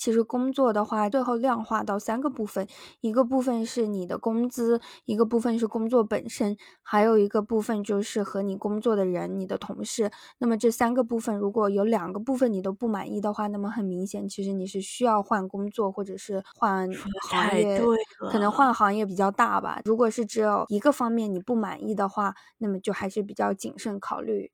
其实工作的话，最后量化到三个部分，一个部分是你的工资，一个部分是工作本身，还有一个部分就是和你工作的人，你的同事。那么这三个部分，如果有两个部分你都不满意的话，那么很明显，其实你是需要换工作，或者是换行业，可能换行业比较大吧。如果是只有一个方面你不满意的话，那么就还是比较谨慎考虑。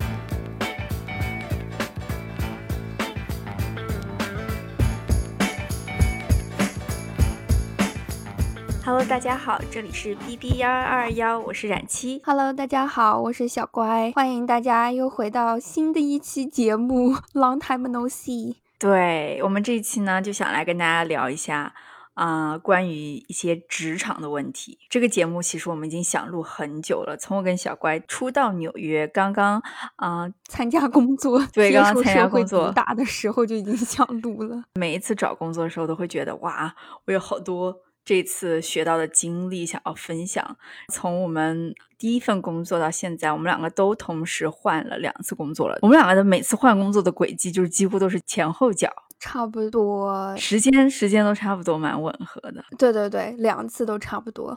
Hello，大家好，这里是 B B 幺二幺，我是冉七。Hello，大家好，我是小乖，欢迎大家又回到新的一期节目，Long time no see。对我们这一期呢，就想来跟大家聊一下啊，关于一些职场的问题。这个节目其实我们已经想录很久了，从我跟小乖初到纽约，刚刚啊参加工作，对，刚刚参加工作打的时候就已经想录了。每一次找工作的时候，都会觉得哇，我有好多。这次学到的经历想要分享。从我们第一份工作到现在，我们两个都同时换了两次工作了。我们两个的每次换工作的轨迹，就是几乎都是前后脚，差不多时间时间都差不多，蛮吻合的。对对对，两次都差不多。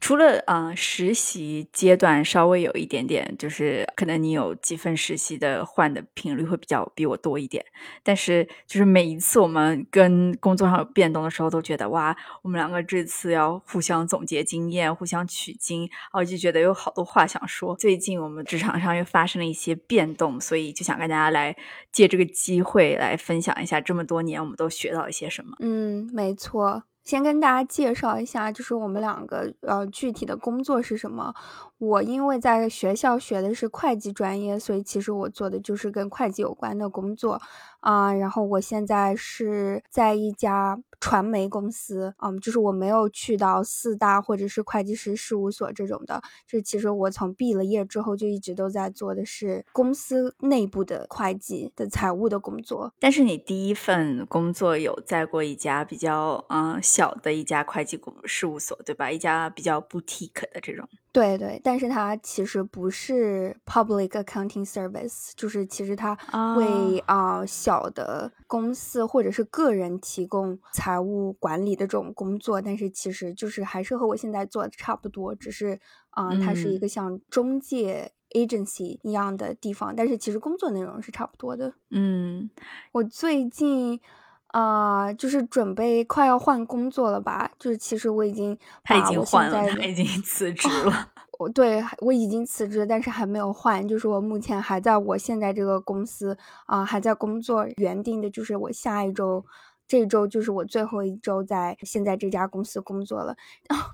除了啊，实习阶段稍微有一点点，就是可能你有几份实习的换的频率会比较比我多一点，但是就是每一次我们跟工作上有变动的时候，都觉得哇，我们两个这次要互相总结经验，互相取经，我就觉得有好多话想说。最近我们职场上又发生了一些变动，所以就想跟大家来借这个机会来分享一下这么多年我们都学到一些什么。嗯，没错。先跟大家介绍一下，就是我们两个呃具体的工作是什么。我因为在学校学的是会计专业，所以其实我做的就是跟会计有关的工作啊。然后我现在是在一家传媒公司，嗯，就是我没有去到四大或者是会计师事务所这种的。这其实我从毕了业之后就一直都在做的是公司内部的会计的财务的工作。但是你第一份工作有在过一家比较嗯小的一家会计公事务所，对吧？一家比较 boutique 的这种。对对，但是它其实不是 public accounting service，就是其实它为啊小的公司或者是个人提供财务管理的这种工作，但是其实就是还是和我现在做的差不多，只是啊它是一个像中介 agency 一样的地方，但是其实工作内容是差不多的。嗯，我最近。啊，就是准备快要换工作了吧？就是其实我已经他已经换了，他已经辞职了。我对我已经辞职，但是还没有换。就是我目前还在我现在这个公司啊，还在工作，原定的就是我下一周。这周就是我最后一周在现在这家公司工作了，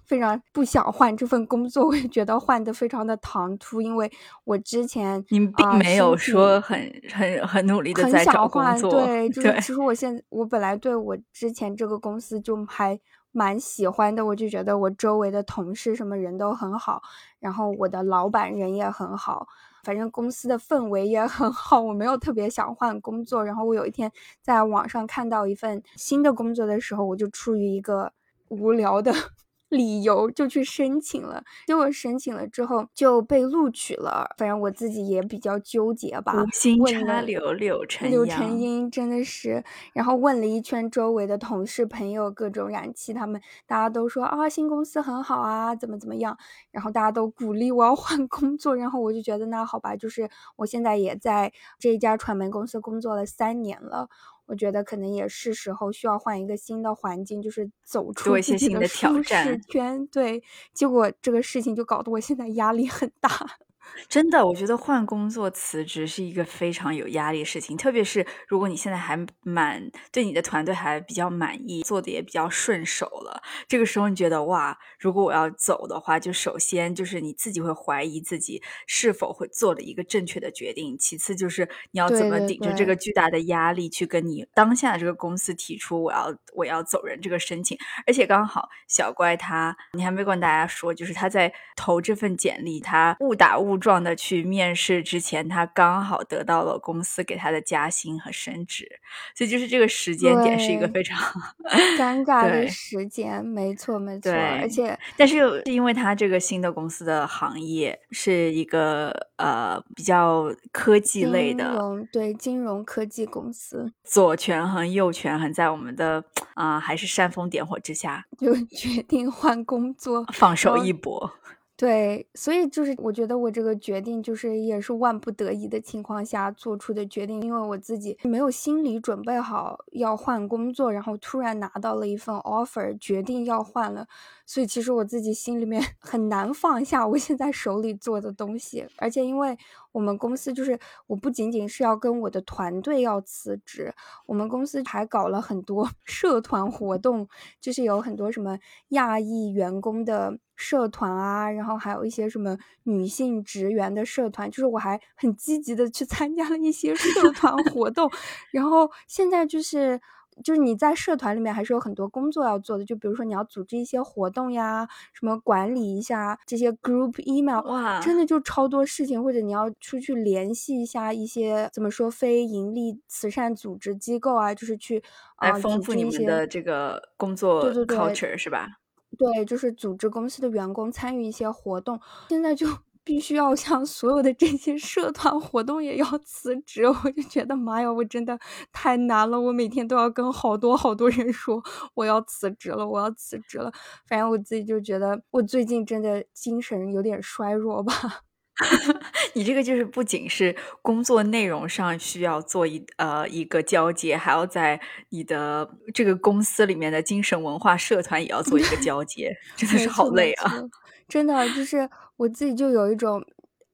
非常不想换这份工作，我也觉得换的非常的唐突，因为我之前你并没有说很很很努力的在找工作，对，就是其实我现我本来对我之前这个公司就还蛮喜欢的，我就觉得我周围的同事什么人都很好，然后我的老板人也很好。反正公司的氛围也很好，我没有特别想换工作。然后我有一天在网上看到一份新的工作的时候，我就出于一个无聊的。理由就去申请了，结果申请了之后就被录取了。反正我自己也比较纠结吧。无心插柳柳成柳成荫真的是。然后问了一圈周围的同事朋友，各种燃气，他们大家都说啊，新公司很好啊，怎么怎么样。然后大家都鼓励我要换 工作，然后我就觉得那好吧，就是我现在也在这一家传媒公司工作了三年了。我觉得可能也是时候需要换一个新的环境，就是走出自己的舒适圈。对，结果这个事情就搞得我现在压力很大。真的，我觉得换工作辞职是一个非常有压力的事情，特别是如果你现在还蛮对你的团队还比较满意，做的也比较顺手了，这个时候你觉得哇，如果我要走的话，就首先就是你自己会怀疑自己是否会做了一个正确的决定，其次就是你要怎么顶着这个巨大的压力去跟你当下的这个公司提出我要我要走人这个申请，而且刚好小乖他，你还没跟大家说，就是他在投这份简历，他误打误。误状的去面试之前，他刚好得到了公司给他的加薪和升职，所以就是这个时间点是一个非常尴 尬的时间，没错没错。而且，但是是因为他这个新的公司的行业是一个呃比较科技类的，对金融科技公司，左权衡右权衡在我们的啊还是煽风点火之下，就决定换工作，放手一搏。对，所以就是我觉得我这个决定就是也是万不得已的情况下做出的决定，因为我自己没有心理准备好要换工作，然后突然拿到了一份 offer，决定要换了，所以其实我自己心里面 很难放下我现在手里做的东西，而且因为我们公司就是我不仅仅是要跟我的团队要辞职，我们公司还搞了很多 社团活动，就是有很多什么亚裔员工的。社团啊，然后还有一些什么女性职员的社团，就是我还很积极的去 参加了一些社 团活动。然后现在就是，就是你在社团里面还是有很多工作要做的，就比如说你要组织一些活动呀，什么管理一下这些 group email，哇，真的就超多事情。或者你要出去联系一下一些怎么说非盈利慈善组织机构啊，就是去来丰富你们的这个工作 culture 是吧？对，就是组织公司的员工参与一些活动，现在就 必须要向所有的这些社团活动也要辞职，我就觉得妈呀，我真的太难了，我每天都要跟好多好多人说我要辞职了，我要辞职了。反正我自己就觉得我最近真的精神有点衰弱吧。你这个就是不仅是工作内容上需要做一呃一个交接，还要在你的这个公司里面的精神文化社团也要做一个交接，真的是好累啊！真的就是我自己就有一种，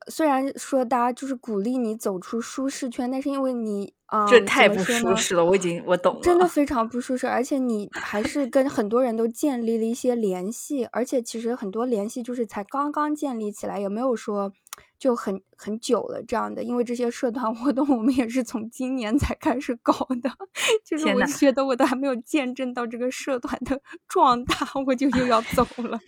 虽然说大家就是鼓励你走出舒适圈，但是因为你啊，这太不舒适了，我已经我懂了，真的非常不舒适，而且你还是跟很多人都建立了一些联系，而且其实很多联系就是才刚刚建立起来，也没有说。就很很久了，这样的，因为这些社团活动我们也是从今年才开始搞的，就是我觉得我都还没有见证到这个社团的 壮大，我就又要走了。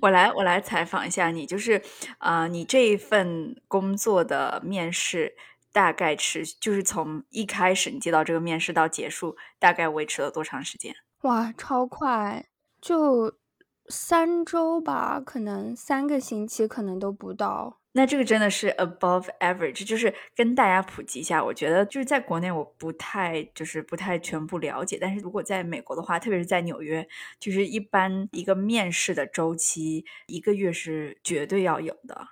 我来，我来采访一下你，就是啊，你这一份工作的面试大概持，就是从一开始你接到这个面试到结束，大概维持了多长时间？哇，超快，就三周吧，可能三个星期，可能都不到。那这个真的是 above average，就是跟大家普及一下。我觉得就是在国内我不太就是不太全部了解，但是如果在美国的话，特别是在纽约，就是一般一个面试的周期一个月是绝对要有的。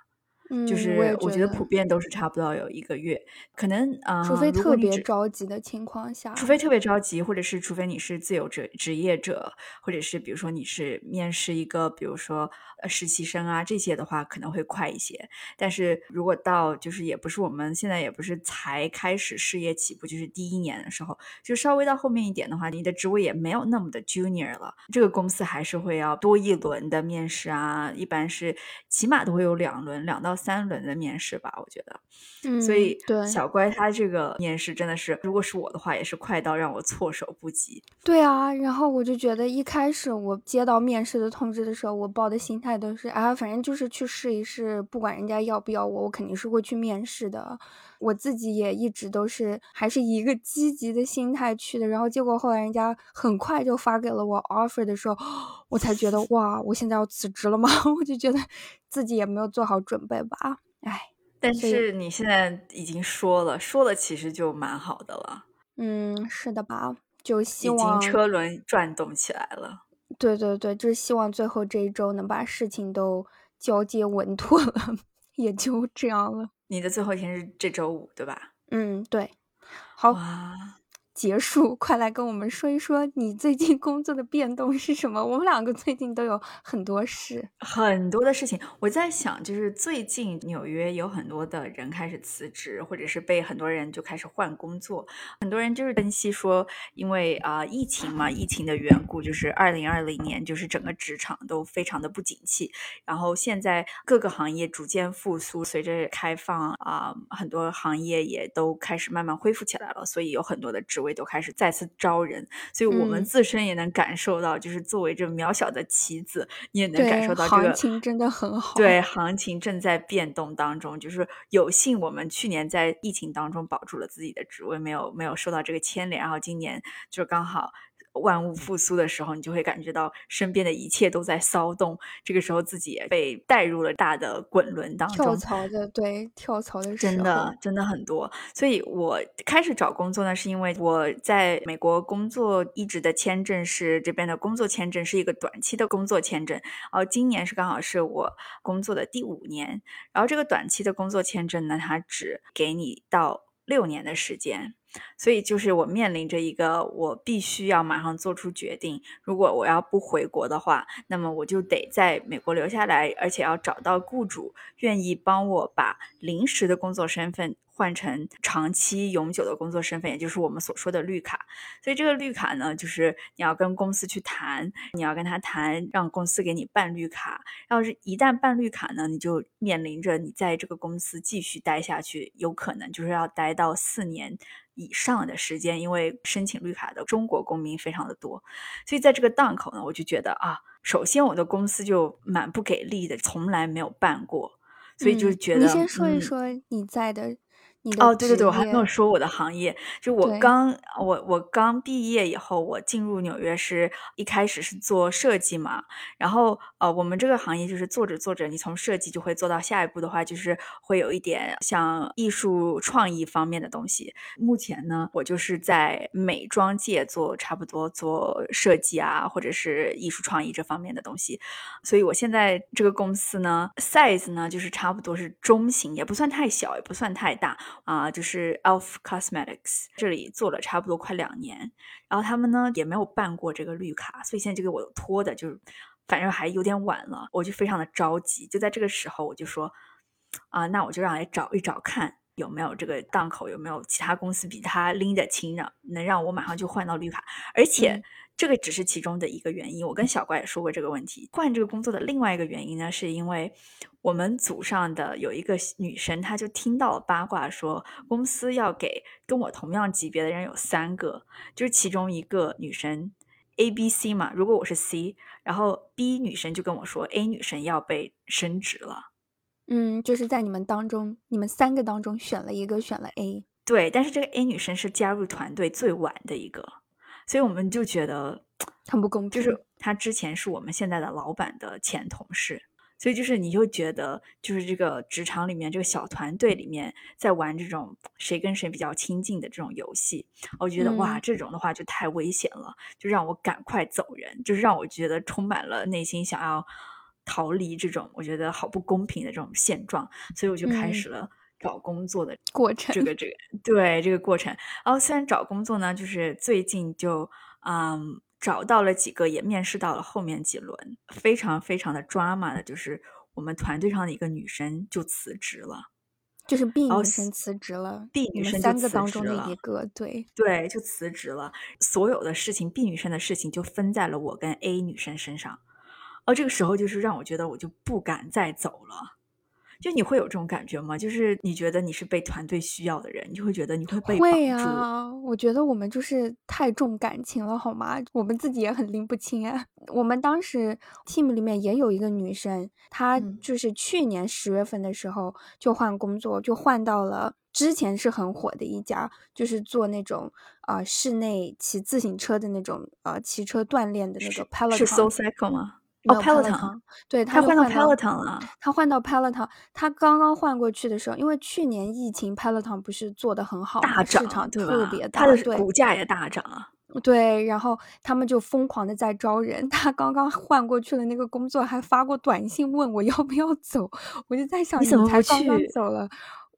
嗯就是我觉得普遍都是差不多有一个月，可能啊，除非特别着急的情况下，除非特别着急，或者是除非你是自由职职业者，或者是比如说你是面试一个，比如说呃实习生啊这些的话，可能会快一些。但是如果到就是也不是我们现在也不是才开始事业起步，就是第一年的时候，就稍微到后面一点的话，你的职位也没有那么的 junior 了，这个公司还是会要多一轮的面试啊，一般是起码都会有两轮，两到。三轮的面试吧，我觉得，嗯，所以对小乖他这个面试真的是，如果是我的话，也是快到让我措手不及。对啊，然后我就觉得一开始我接到面试的通知的时候，我抱的心态都是啊，反正就是去试一试，不管人家要不要我，我肯定是会去面试的。我自己也一直都是还是一个积极的心态去的，然后结果后来人家很快就发给了我 offer 的时候，我才觉得哇，我现在要辞职了吗？我就觉得自己也没有做好准备吧，哎。但是你现在已经说了，说了其实就蛮好的了。嗯，是的吧？就希望车轮转动起来了。对对对，就是希望最后这一周能把事情都交接稳妥了，也就这样了。你的最后一天是这周五，对吧？嗯，对。好。结束，快来跟我们说一说你最近工作的变动是什么？我们两个最近都有很多事，很多的事情。我在想，就是最近纽约有很多的人开始辞职，或者是被很多人就开始换工作。很多人就是分析说，因为啊疫情嘛，疫情的缘故，就是二零二零年就是整个职场都非常的不景气。然后现在各个行业逐渐复苏，随着开放啊，很多行业也都开始慢慢恢复起来了，所以有很多的职。位都开始再次招人，所以我们自身也能感受到，就是作为这渺小的棋子，你也能感受到这个行情真的很好。对，行情正在变动当中，就是有幸我们去年在疫情当中保住了自己的职位，没有没有受到这个牵连，然后今年就刚好。万物复苏的时候，你就会感觉到身边的一切都在骚动。这个时候，自己也被带入了大的滚轮当中。跳槽的，对，跳槽的真的真的很多。所以我开始找工作呢，是因为我我在美国工作一直的签证是这边的工作签证，是一个短期的工作签证。然后今年是刚好是我工作的第五年。然后这个短期的工作签证呢，它只给你到六年的时间。所以就是我面临着一个，我必须要马上做出决定。如果我要不回国的话，那么我就得在美国留下来，而且要找到雇主愿意帮我把临时的工作身份换成长期永久的工作身份，也就是我们所说的绿卡。所以这个绿卡呢，就是你要跟公司去谈，你要跟他谈，让公司给你办绿卡。要是一旦办绿卡呢，你就面临着你在这个公司继续待下去，有可能就是要待到四年。以上的时间，因为申请绿卡的中国公民非常的多，所以在这个档口呢，我就觉得啊，首先我的公司就蛮不给力的，从来没有办过，所以就觉得你先说一说你在的。哦，对对对，我还没有说我的行业，就我刚我我刚毕业以后，我进入纽约是一开始是做设计嘛，然后呃，我们这个行业就是做着做着，你从设计就会做到下一步的话，就是会有一点像艺术创意方面的东西。目前呢，我就是在美妆界做差不多做设计啊，或者是艺术创意这方面的东西，所以我现在这个公司呢，size 呢就是差不多是中型，也不算太小，也不算太大。啊，就是 Elf Cosmetics 这里做了差不多快两年，然后他们呢也没有办过这个绿卡，所以现在就给我拖的，就是反正还有点晚了，我就非常的着急。就在这个时候，我就说啊，那我就让来找一找看有没有这个档口，有没有其他公司比他拎得清，的能让我马上就换到绿卡，而且。这个只是其中的一个原因，我跟小怪也说过这个问题。换这个工作的另外一个原因呢，是因为我们组上的有一个女生，她就听到了八卦，说公司要给跟我同样级别的人有三个，就是其中一个女生 A、B、C 嘛。如果我是 C，然后 B 女生就跟我说 A 女生要被升职了。嗯，就是在你们当中，你们三个当中选了一个，选了 A。对，但是这个 A 女生是加入团队最晚的一个。所以我们就觉得 很不公平，就是他之前是我们现在的老板的前同事，所以就是你就觉得就是这个职场里面这个小团队里面在玩这种谁跟谁比较亲近的这种游戏，我觉得哇，这种的话就太危险了，就让我赶快走人，就是让我觉得充满了内心想要逃离这种我觉得好不公平的这种现状，所以我就开始了。找工作的过程，这个这个对这个过程。然后虽然找工作呢，就是最近就嗯找到了几个，也面试到了后面几轮，非常非常的 drama 的，就是我们团队上的一个女生就辞职了，就是 B 女生辞职了，B 女生三个当中的一个，对对，就辞职了。所有的事情，B 女生的事情就分在了我跟 A 女生身上。而，这个时候就是让我觉得我就不敢再走了。就你会有这种感觉吗？就是你觉得你是被团队需要的人，你就会觉得你会被会啊。我觉得我们就是太重感情了，好吗？我们自己也很拎不清啊。我们当时 team 里面也有一个女生，她就是去年十月份的时候就换工作，就换到了之前是很火的一家，就是做那种呃室内骑自行车的那种呃骑车锻炼的那个 Peloton。是 So Cycle 吗？哦，Peloton，对他换到 Peloton 了。他换到 Peloton，他刚刚换过去的时候，因为去年疫情，Peloton 不是做的很好，大涨，市场特别大，他的股价也大涨啊。对，然后他们就疯狂的在招人。他刚刚换过去了那个工作，还发过短信问我要不要走。我就在想，你怎么才刚刚走了？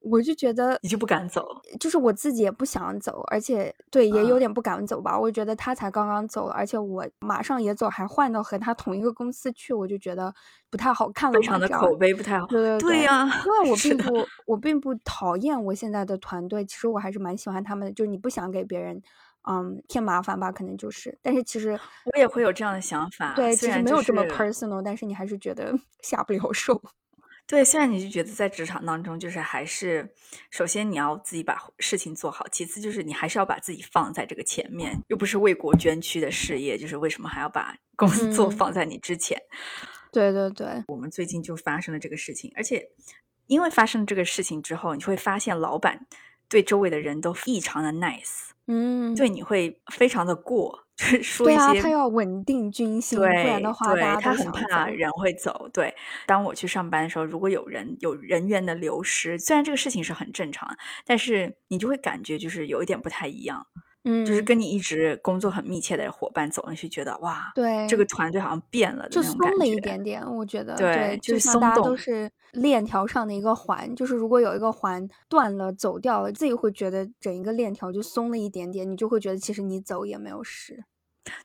我就觉得你就不敢走，就是我自己也不想走，而且对也有点不敢走吧。我觉得他才刚刚走，而且我马上也走，还换到和他同一个公司去，我就觉得不太好看了。非常的口碑不太好。对对对呀，因为我并不我并不讨厌我现在的团队，其实我还是蛮喜欢他们的。就是你不想给别人嗯添麻烦吧，可能就是。但是其实我也会有这样的想法。对，其实没有这么 personal，但是你还是觉得 下不了手。对，虽然你就觉得在职场当中，就是还是首先你要自己把事情做好，其次就是你还是要把自己放在这个前面，又不是为国捐躯的事业，就是为什么还要把工作放在你之前？对对对，我们最近就发生了这个事情，而且因为发生这个事情之后，你会发现老板对周围的人都异常的 nice，嗯，对你会非常的过。对一些，啊，他要稳定军心，不然的话，大家，他很怕。人会走。对，当我去上班的时候，如果有人有人员的流失，虽然这个事情是很正常，但是你就会感觉就是有一点不太一样。嗯，就是跟你一直工作很密切的伙伴走上去，觉得哇，对这个团队好像变了就松了一。点点，我觉得对就就是像大家都是链条上的一个环，就是如果有一个环断了、走掉了，自己会觉得整一个链条就松了一点点，你就会觉得其实你走也没有事。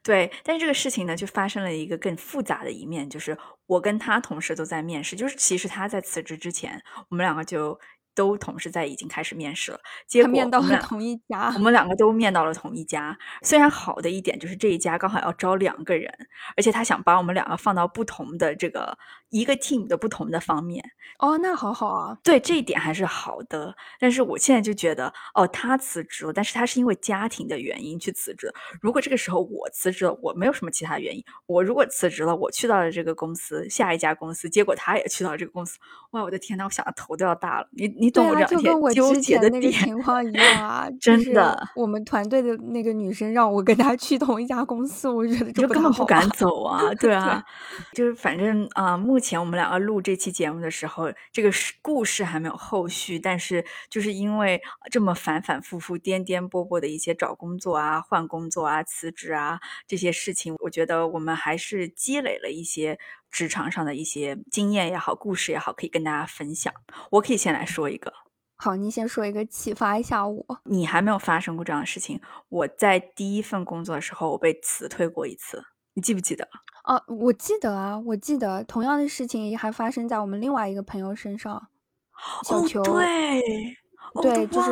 对，但是这个事情呢，就发生了一个更复杂的一面，就是我跟他同事都在面试，就是其实他在辞职之前，我们两个就都同时在已经开始面试了，结果面到了同一家我，们两个都面到了同一家。虽然好的一点就是这一家刚好要招两个人，而且他想把我们两个放到不同的这个一个 team 的不同的方面，哦，那好好啊，对这一点还是好的，但是我现在就觉得，哦，他辞职了，但是他是因为家庭的原因去辞职。如果这个时候我辞职了，我没有什么其他原因，我如果辞职了，我去到了这个公司，下一家公司，结果他也去到这个公司，哇，我的天呐，我想的头都要大了。你你懂我这两天纠之前那个结的点？情况一样啊，真的我们团队的那个女生让我跟她去同一家公司，我觉得这就根本不敢走啊，对啊，就是反正啊、目前我们两个录这期节目的时候，这个是故事还没有后续，但是就是因为这么反反复复、颠颠簸簸的一些找工作啊、换工作啊、辞职啊这些事情，我觉得我们还是积累了一些职场上的一些经验也好、故事也好，可以跟大家分享。我可以先来说一个，好，你先说一个启发一下我。你还没有发生过这样的事情。我在第一份工作的时候，我被辞退过一次，你记不记得？哦，我记得啊，我记得同样的事情也还发生在我们另外一个朋友身上，小哦，球。对，哦对，就是。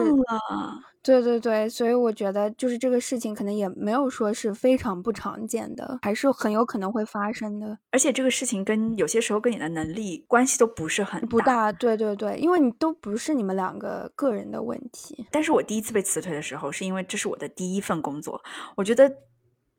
对对对，所以我觉得就是这个事情可能也没有说是非常不常见的，还是很有可能会发生的。而且这个事情跟有些时候跟你的能力关系都不是很不大，对对对，因为你都不是你们两个个人的问题。但是我第一次被辞退的时候，是因为这是我的第一份工作，我觉得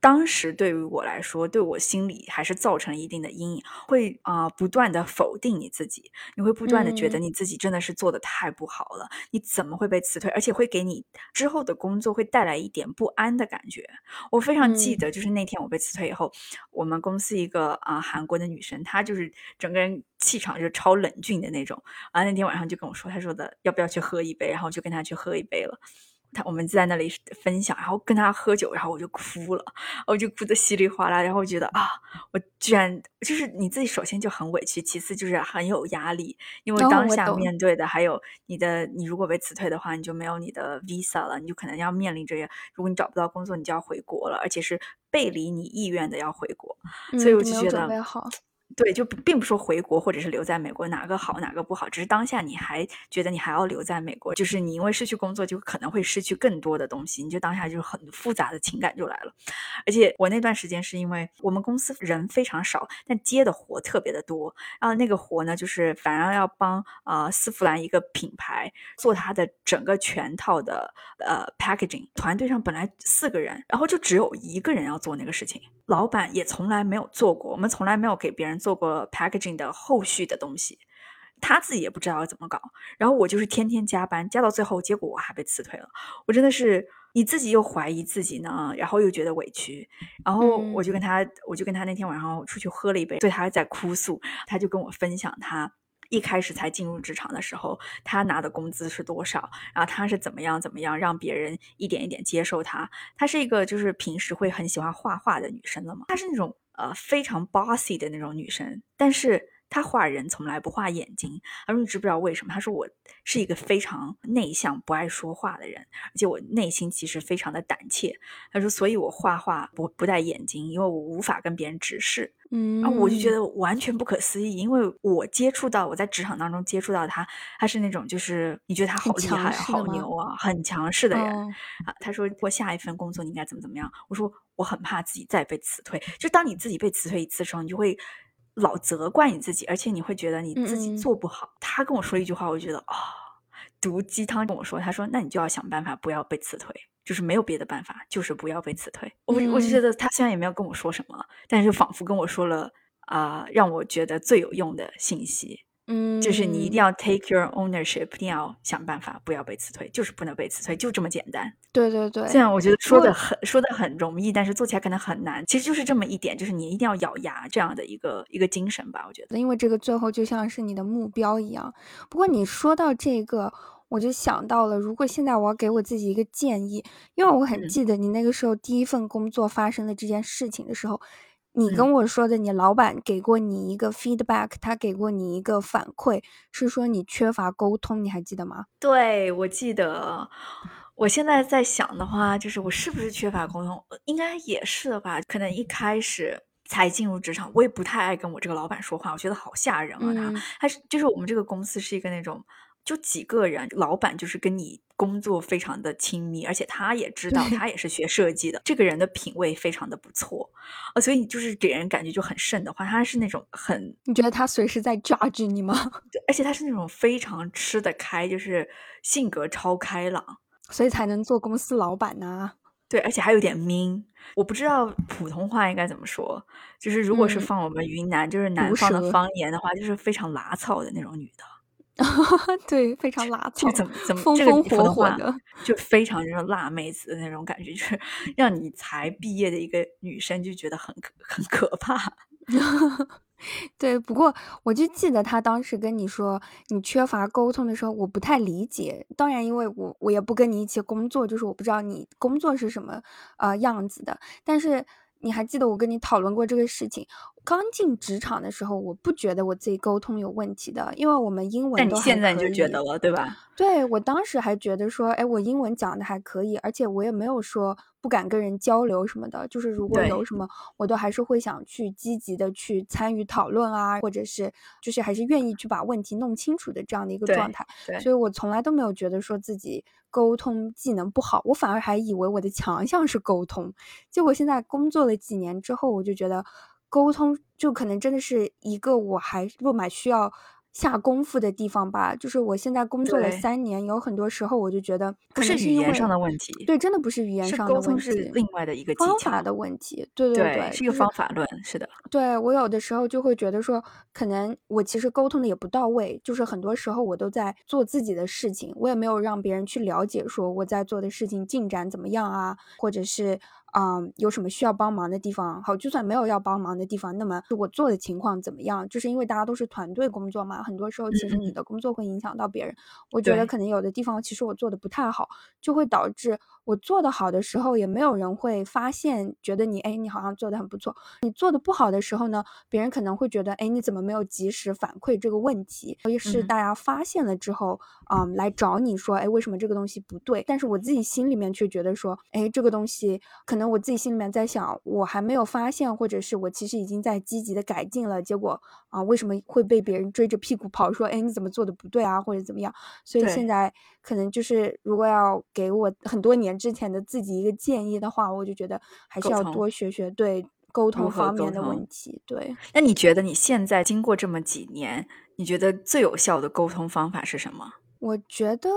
当时对于我来说，对我心里还是造成了一定的阴影，会啊、不断的否定你自己，你会不断的觉得嗯你自己真的是做的太不好了，你怎么会被辞退？而且会给你之后的工作会带来一点不安的感觉。我非常记嗯得，就是那天我被辞退以后，我们公司一个啊、韩国的女生，她就是整个人气场就是超冷峻的那种。然后那天晚上就跟我说，她说的要不要去喝一杯，然后我就跟她去喝一杯了。她我们就在那里分享，然后跟他喝酒，然后我就哭了，我就哭得稀里哗啦，然后我觉得啊，我居然就是你自己，首先就很委屈，其次就是很有压力，因为哦当下面对的还有你的，你如果被辞退的话，你就没有你的 visa 了，你就可能要面临着，如果你找不到工作，你就要回国了，而且是背离你意愿的要回国，所以我就觉得。对，就并不说回国或者是留在美国哪个好哪个不好，只是当下你还觉得你还要留在美国，就是你因为失去工作就可能会失去更多的东西，你就当下就是很复杂的情感就来了。而且我那段时间是因为我们公司人非常少，但接的活特别的多，然后那个活呢就是反而要帮呃丝芙兰一个品牌做它的整个全套的呃 packaging，团队上本来四个人，然后就只有一个人要做那个事情，老板也从来没有做过，我们从来没有给别人做过 packaging 的后续的东西。他自己也不知道要怎么搞，然后我就是天天加班，加到最后，结果我还被辞退了。我真的是你自己又怀疑自己呢，然后又觉得委屈，然后我嗯就跟他，我就跟他那天晚上出去喝了一杯，对他在哭诉，他就跟我分享他。一开始才进入职场的时候，他拿的工资是多少？然后他是怎么样怎么样让别人一点一点接受他？他是一个就是平时会很喜欢画画的女生了嘛？她是那种呃非常 bossy 的那种女生，但是她画人从来不画眼睛。他说你知不知道为什么？他说我是一个非常内向、不爱说话的人，而且我内心其实非常的胆怯。他说所以我画画不不戴眼睛，因为我无法跟别人直视。嗯，然后我就觉得完全不可思议，因为我接触到我在职场当中接触到他，他是那种就是你觉得他好厉害啊、好牛啊、很强势的人、哦啊。他说我下一份工作你应该怎么怎么样，我说我很怕自己再被辞退。就当你自己被辞退一次的时候，你就会老责怪你自己，而且你会觉得你自己做不好。他跟我说一句话，我就觉得啊、毒鸡汤跟我说，他说那你就要想办法不要被辞退，就是没有别的办法，就是不要被辞退。我我就嗯觉得他虽然也没有跟我说什么，但是仿佛跟我说了啊、让我觉得最有用的信息。嗯，就是你一定要 take your ownership，一定要想办法不要被辞退，就是不能被辞退，就这么简单。对对对，这样我觉得说过的很说的很容易，但是做起来可能很难。其实就是这么一点，就是你一定要咬牙这样的一个一个精神吧。我觉得，因为这个最后就像是你的目标一样。不过你说到这个，我就想到了，如果现在我要给我自己一个建议，因为我很嗯记得你那个时候第一份工作发生了这件事情的时候，你嗯跟我说的，你老板给过你一个 feedback，他给过你一个反馈，是说你缺乏沟通，你还记得吗？对我记得，我现在在想的话，就是我是不是缺乏沟通？应该也是的吧。可能一开始才进入职场，我也不太爱跟我这个老板说话，我觉得好吓人啊。他嗯他是就是我们这个公司是一个那种就几个人，老板就是跟你工作非常的亲密，而且他也知道他也是学设计的，这个人的品味非常的不错，呃，所以就是给人感觉就很瘆得慌。他是那种很你觉得他随时在 judge 你吗？对而且他是那种非常吃得开，就是性格超开朗。所以才能做公司老板呐、对，而且还有点 mean，我不知道普通话应该怎么说。就是如果是嗯放我们云南，就是南方的方言的话，就是非常拉操的那种女的。对，非常拉这操，个怎么怎么风风火火的。就非常那种辣妹子的那种感觉，就是让你才毕业的一个女生就觉得很很可怕。对，不过我就记得他当时跟你说你缺乏沟通的时候，我不太理解。当然，因为我我也不跟你一起工作，就是我不知道你工作是什么呃样子的。但是你还记得我跟你讨论过这个事情？刚进职场的时候，我不觉得我自己沟通有问题的，因为我们英文但你现在你就觉得了，对吧？对，我当时还觉得说，哎，我英文讲的还可以，而且我也没有说不敢跟人交流什么的，就是如果有什么，我都还是会想去积极的去参与讨论啊，或者是就是还是愿意去把问题弄清楚的这样的一个状态。所以我从来都没有觉得说自己沟通技能不好，我反而还以为我的强项是沟通。结果现在工作了几年之后，我就觉得沟通就可能真的是一个我还不蛮需要下功夫的地方吧。就是我现在工作了三年，有很多时候我就觉得不是语言上的问题，对，真的不是语言上的问沟通是题。另外的一个方法的问题，对对对，是一个方法论，是的，对我有的时候就会觉得说，可能我其实沟通的也不到位，就是很多时候我都在做自己的事情，我也没有让别人去了解说我在做的事情进展怎么样啊，或者是嗯有什么需要帮忙的地方。好，就算没有要帮忙的地方，那么我做的情况怎么样？就是因为大家都是团队工作嘛，很多时候其实你嗯的工作会影响到别人。我觉得可能有的地方其实我做的不太好，就会导致我做的好的时候也没有人会发现，觉得你哎你好像做的很不错。你做的不好的时候呢，别人可能会觉得，哎，你怎么没有及时反馈这个问题？所以是嗯大家发现了之后，嗯，来找你说，哎，为什么这个东西不对？但是我自己心里面却觉得说，哎，这个东西可能我自己心里面在想，我还没有发现，或者是我其实已经在积极的改进了，结果啊，为什么会被别人追着屁股跑，说，哎，你怎么做的不对啊，或者怎么样？所以现在可能就是，如果要给我很多年之前的自己一个建议的话，我就觉得还是要多学学对沟通方面的问题。对，那你觉得你现在经过这么几年，你觉得最有效的沟通方法是什么？我觉得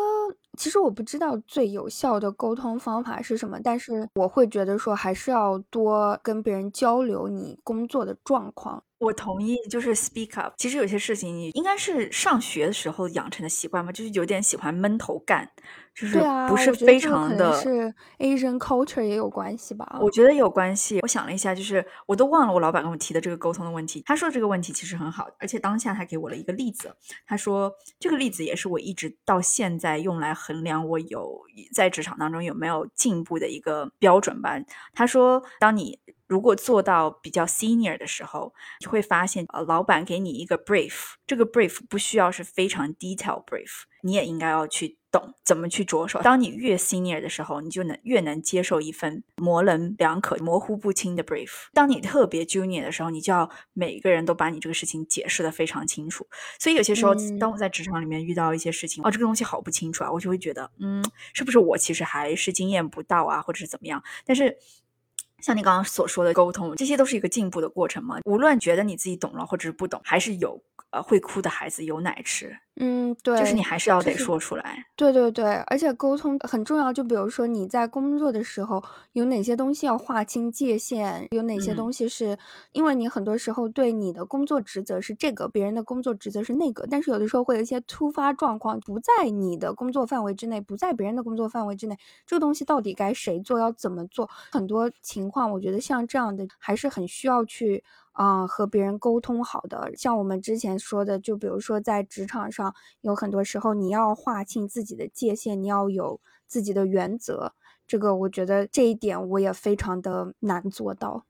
其实我不知道最有效的沟通方法是什么，但是我会觉得说还是要多跟别人交流你工作的状况。我同意，就是 speak up。其实有些事情你应该是上学的时候养成的习惯吧，就是有点喜欢闷头干，就是不是非常的。是 Asian culture 也有关系吧。我觉得有关系。我想了一下，就是我都忘了我老板跟我提的这个沟通的问题。他说这个问题其实很好，而且当下他给我了一个例子。他说这个例子也是我一直到现在用来衡量我有在职场当中有没有进步的一个标准吧。他说，当你如果做到比较 senior 的时候，你会发现，呃，老板给你一个 brief，这个 brief 不需要是非常 detail brief，你也应该要去懂怎么去着手。当你越 senior 的时候，你就能越能接受一份模棱两可、模糊不清的 brief。当你特别 junior 的时候，你就要每个人都把你这个事情解释的非常清楚。所以有些时候，嗯当我在职场里面遇到一些事情，哦，这个东西好不清楚啊，我就会觉得，嗯，是不是我其实还是经验不到啊，或者是怎么样？但是像你刚刚所说的沟通，这些都是一个进步的过程嘛。无论觉得你自己懂了或者是不懂，还是有呃会哭的孩子有奶吃。嗯，对，就是你还是要得说出来。对对对，而且沟通很重要。就比如说你在工作的时候，有哪些东西要划清界限，有哪些东西是因为你很多时候对你的工作职责是这个，别人的工作职责是那个，但是有的时候会有一些突发状况，不在你的工作范围之内，不在别人的工作范围之内，这个东西到底该谁做，要怎么做？很多情况，我觉得像这样的还是很需要去。啊，和别人沟通好的，像我们之前说的，就比如说在职场上，有很多时候你要划清自己的界限，你要有自己的原则。这个我觉得这一点我也非常的难做到，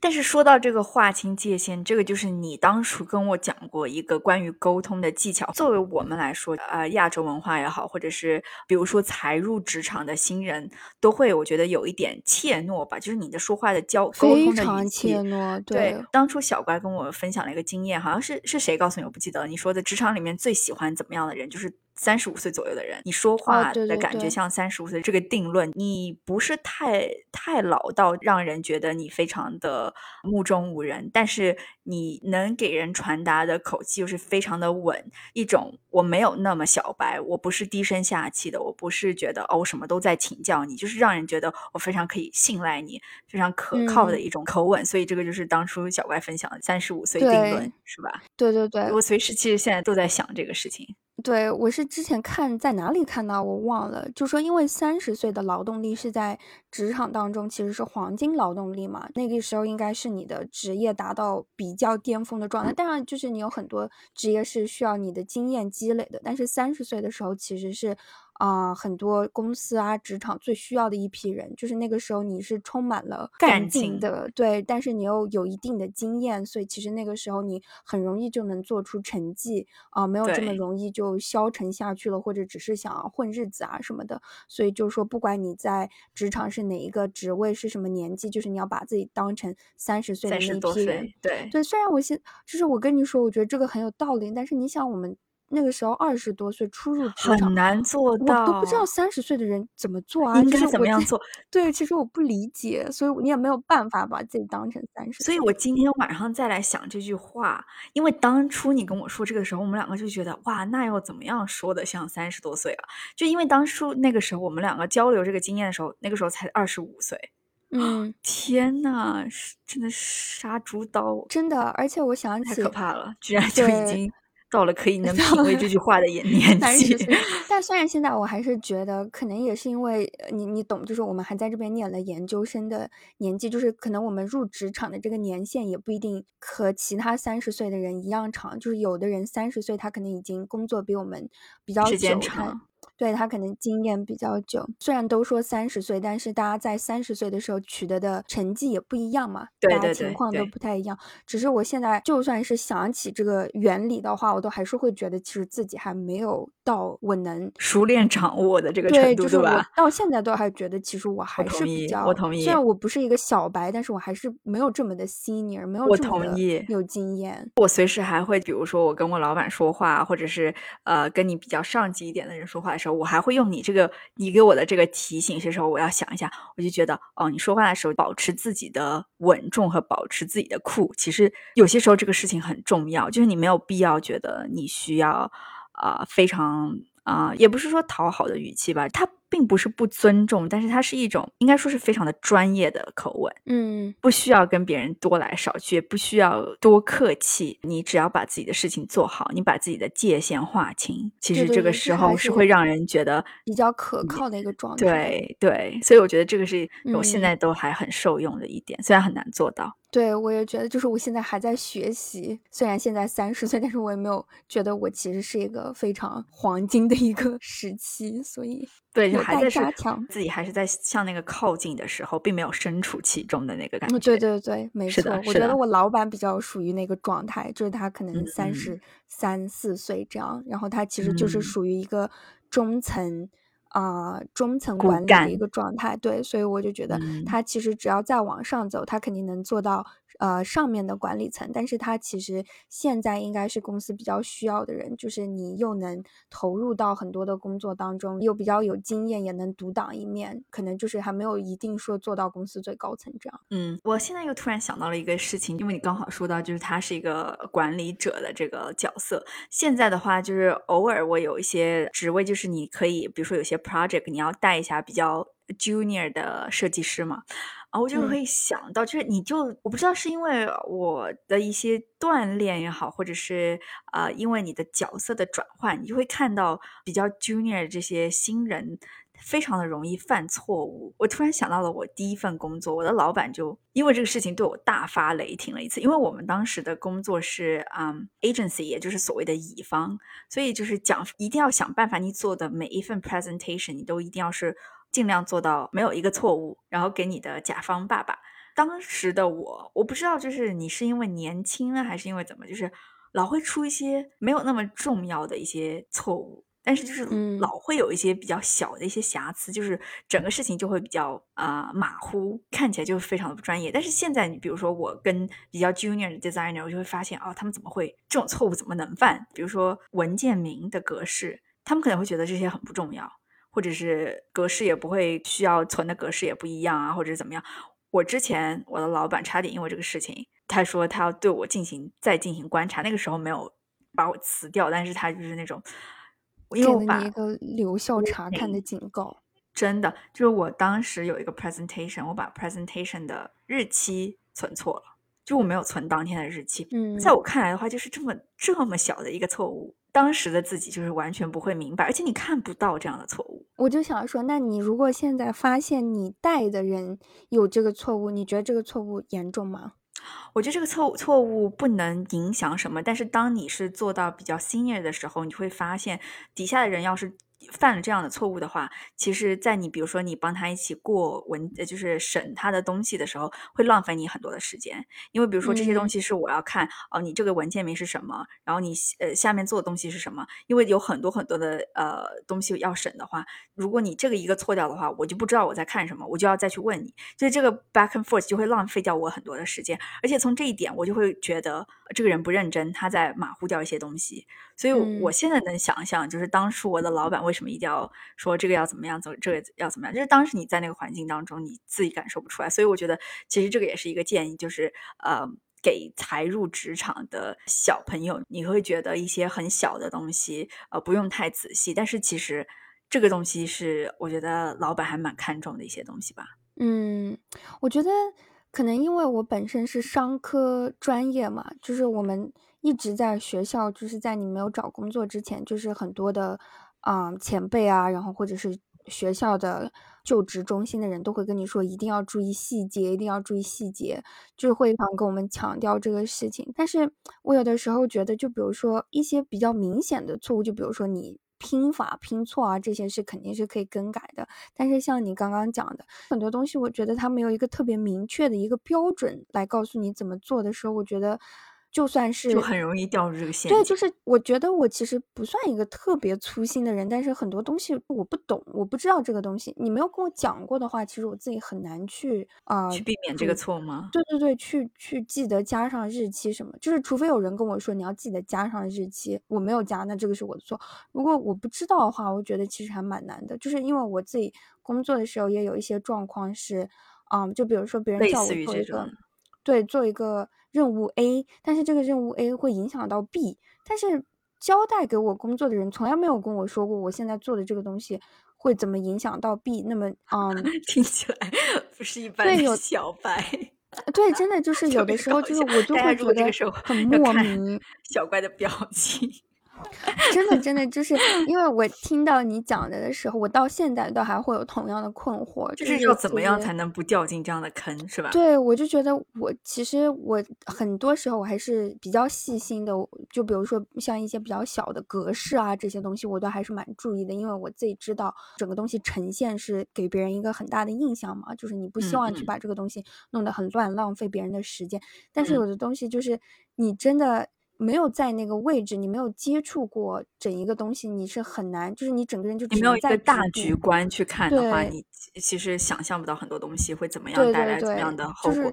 但是说到这个划清界限，这个就是你当初跟我讲过一个关于沟通的技巧。作为我们来说，呃，亚洲文化也好，或者是比如说才入职场的新人，都会我觉得有一点怯懦吧，就是你的说话的交沟通的语气。怯懦，对。当初小乖跟我分享了一个经验，好像是是谁告诉你，我不记得了。你说的职场里面最喜欢怎么样的人，就是。三十五岁左右的人，你说话的感觉像三十五岁。这个定论，你不是太太老到让人觉得你非常的目中无人，但是你能给人传达的口气又是非常的稳，一种我没有那么小白，我不是低声下气的，我不是觉得哦我什么都在请教你，就是让人觉得我非常可以信赖你，非常可靠的一种口吻。所以这个就是当初小怪分享的三十五岁定论，是吧？对对对，我随时其实现在都在想这个事情。对，我是之前看在哪里看到，我忘了，就说因为三十岁的劳动力是在职场当中其实是黄金劳动力嘛，那个时候应该是你的职业达到比较巅峰的状态。当然，就是你有很多职业是需要你的经验积累的，但是三十岁的时候其实是。啊，很多公司啊，职场最需要的一批人，就是那个时候你是充满了干劲的，对，但是你又有一定的经验，所以其实那个时候你很容易就能做出成绩啊，没有这么容易就消沉下去了，或者只是想混日子啊什么的。所以就是说，不管你在职场是哪一个职位，是什么年纪，就是你要把自己当成三十岁的那一批人，对对。虽然我现就是我跟你说，我觉得这个很有道理，但是你想我们。那个时候二十多岁初入职场，很难做到，我都不知道三十岁的人怎么做啊？应该怎么样做？对，其实我不理解，所以你也没有办法把自己当成三十。所以我今天晚上再来想这句话，因为当初你跟我说这个时候，我们两个就觉得哇，那要怎么样说的像三十多岁啊？就因为当初那个时候我们两个交流这个经验的时候，那个时候才二十五岁。嗯，天呐，真的杀猪刀，真的，而且我想起太可怕了，居然就已经。到了可以能品味这句话的年 纪，但虽然现在我还是觉得，可能也是因为你你懂，就是我们还在这边念了研究生的年纪，就是可能我们入职场的这个年限也不一定和其他三十岁的人一样长，就是有的人三十岁他可能已经工作比我们比较久。对他可能经验比较久，虽然都说三十岁，但是大家在三十岁的时候取得的成绩也不一样嘛，大家情况都不太一样。只是我现在就算是想起这个原理的话，我都还是会觉得其实自己还没有到我能熟练掌握的这个程度，对吧？到现在都还觉得其实我还是比较，我同意。虽然我不是一个小白，但是我还是没有这么的 senior，没有这么的有经验。我随时还会，比如说我跟我老板说话，或者是呃跟你比较上级一点的人说话的时候。我还会用你这个，你给我的这个提醒，有些时候我要想一下，我就觉得，哦，你说话的时候保持自己的稳重和保持自己的酷，其实有些时候这个事情很重要，就是你没有必要觉得你需要啊非常啊，也不是说讨好的语气吧，他。并不是不尊重，但是它是一种应该说是非常的专业的口吻，嗯，不需要跟别人多来少去，也不需要多客气，你只要把自己的事情做好，你把自己的界限划清，其实这个时候是会让人觉得比较可靠的一个状态。对对，所以我觉得这个是我现在都还很受用的一点，虽然很难做到。对，我也觉得，就是我现在还在学习，虽然现在三十岁，但是我也没有觉得我其实是一个非常黄金的一个时期，所以。对，还在加强自己，还是在向那个靠近的时候，并没有身处其中的那个感觉。对对对，没错。我觉得我老板比较属于那个状态，就是他可能三十三四岁这样，然后他其实就是属于一个中层啊，中层管理的一个状态。对，所以我就觉得他其实只要再往上走，他肯定能做到呃上面的管理层，但是他其实现在应该是公司比较需要的人，就是你又能投入到很多的工作当中，又比较有经验，也能独当一面，可能就是还没有一定说做到公司最高层这样。嗯，我现在又突然想到了一个事情，因为你刚好说到就是他是一个管理者的这个角色，现在的话就是偶尔我有一些职位，就是你可以比如说有些 project 你要带一下比较 junior 的设计师嘛。啊，我就会想到，就是你就我不知道是因为我的一些锻炼也好，或者是呃，因为你的角色的转换，你就会看到比较 junior 这些新人非常的容易犯错误。我突然想到了我第一份工作，我的老板就因为这个事情对我大发雷霆了一次，因为我们当时的工作是嗯 agency，也就是所谓的乙方，所以就是讲一定要想办法，你做的每一份 presentation，你都一定要是。尽量做到没有一个错误，然后给你的甲方爸爸。当时的我，我不知道，就是你是因为年轻啊，还是因为怎么，就是老会出一些没有那么重要的一些错误，但是就是老会有一些比较小的一些瑕疵，就是整个事情就会比较啊马虎，看起来就非常的不专业。但是现在，你比如说我跟比较 junior 的 designer，我就会发现哦，他们怎么会这种错误怎么能犯？比如说文件名的格式，他们可能会觉得这些很不重要。或者是格式也不会需要存的格式也不一样啊，或者是怎么样？我之前我的老板差点因为这个事情，他说他要对我进行再进行观察，那个时候没有把我辞掉，但是他就是那种给了你一个留校察看的警告。真的，就是我当时有一个 presentation，我把 presentation 的日期存错了，就我没有存当天的日期。嗯，在我看来的话，就是这么这么小的一个错误。当时的自己就是完全不会明白，而且你看不到这样的错误。我就想说，那你如果现在发现你带的人有这个错误，你觉得这个错误严重吗？我觉得这个错误错误不能影响什么，但是当你是做到比较 senior 的时候，你会发现底下的人要是。犯了这样的错误的话，其实，在你比如说你帮他一起过文，就是审他的东西的时候，会浪费你很多的时间。因为比如说这些东西是我要看哦，你这个文件名是什么，然后你呃下面做的东西是什么？因为有很多很多的呃东西要审的话，如果你这个一个错掉的话，我就不知道我在看什么，我就要再去问你，所以这个 back and forth 就会浪费掉我很多的时间。而且从这一点，我就会觉得这个人不认真，他在马虎掉一些东西。所以我现在能想象，就是当初我的老板为什么一定要说这个要怎么样，走这个要怎么样，就是当时你在那个环境当中，你自己感受不出来。所以我觉得，其实这个也是一个建议，就是呃，给才入职场的小朋友，你会觉得一些很小的东西，呃，不用太仔细，但是其实这个东西是我觉得老板还蛮看重的一些东西吧。嗯，我觉得可能因为我本身是商科专业嘛，就是我们。一直在学校，就是在你没有找工作之前，就是很多的，嗯，前辈啊，然后或者是学校的就职中心的人都会跟你说，一定要注意细节，一定要注意细节，就是会常跟我们强调这个事情。但是我有的时候觉得，就比如说一些比较明显的错误，就比如说你拼法拼错啊，这些是肯定是可以更改的。但是像你刚刚讲的很多东西，我觉得它没有一个特别明确的一个标准来告诉你怎么做的时候，我觉得。就算是就很容易掉入这个陷阱。对，就是我觉得我其实不算一个特别粗心的人，但是很多东西我不懂，我不知道这个东西。你没有跟我讲过的话，其实我自己很难去啊去避免这个错吗？对对对，去去记得加上日期什么，就是除非有人跟我说你要记得加上日期，我没有加，那这个是我的错。如果我不知道的话，我觉得其实还蛮难的。就是因为我自己工作的时候也有一些状况是，嗯，就比如说别人叫我做一个，对，做一个。任务 A，但是这个任务 A 会影响到 B，但是交代给我工作的人从来没有跟我说过，我现在做的这个东西会怎么影响到 B。那么，嗯，听起来不是一般的 小白。对，真的就是有的时候就是我就会觉得很莫名。小怪的表情。真的，真的就是因为我听到你讲的的时候，我到现在都还会有同样的困惑，就是要怎么样才能不掉进这样的坑，是吧？对，我就觉得我其实我很多时候我还是比较细心的，就比如说像一些比较小的格式啊这些东西，我都还是蛮注意的，因为我自己知道整个东西呈现是给别人一个很大的印象嘛，就是你不希望去把这个东西弄得很乱，浪费别人的时间。但是有的东西就是你真的。没有在那个位置，你没有接触过整一个东西，你是很难，就是你整个人就你没有一个大局观去看的话，你其实想象不到很多东西会怎么样带来怎么样的后果。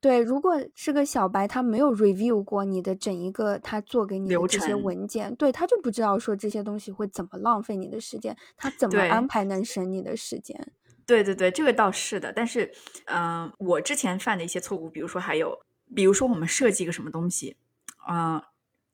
对，如果是个小白，他没有 review 过你的整一个他做给你的这些文件，对他就不知道说这些东西会怎么浪费你的时间，他怎么安排能省你的时间。对对对，这个倒是的。但是，嗯，我之前犯的一些错误，比如说还有，比如说我们设计一个什么东西，啊，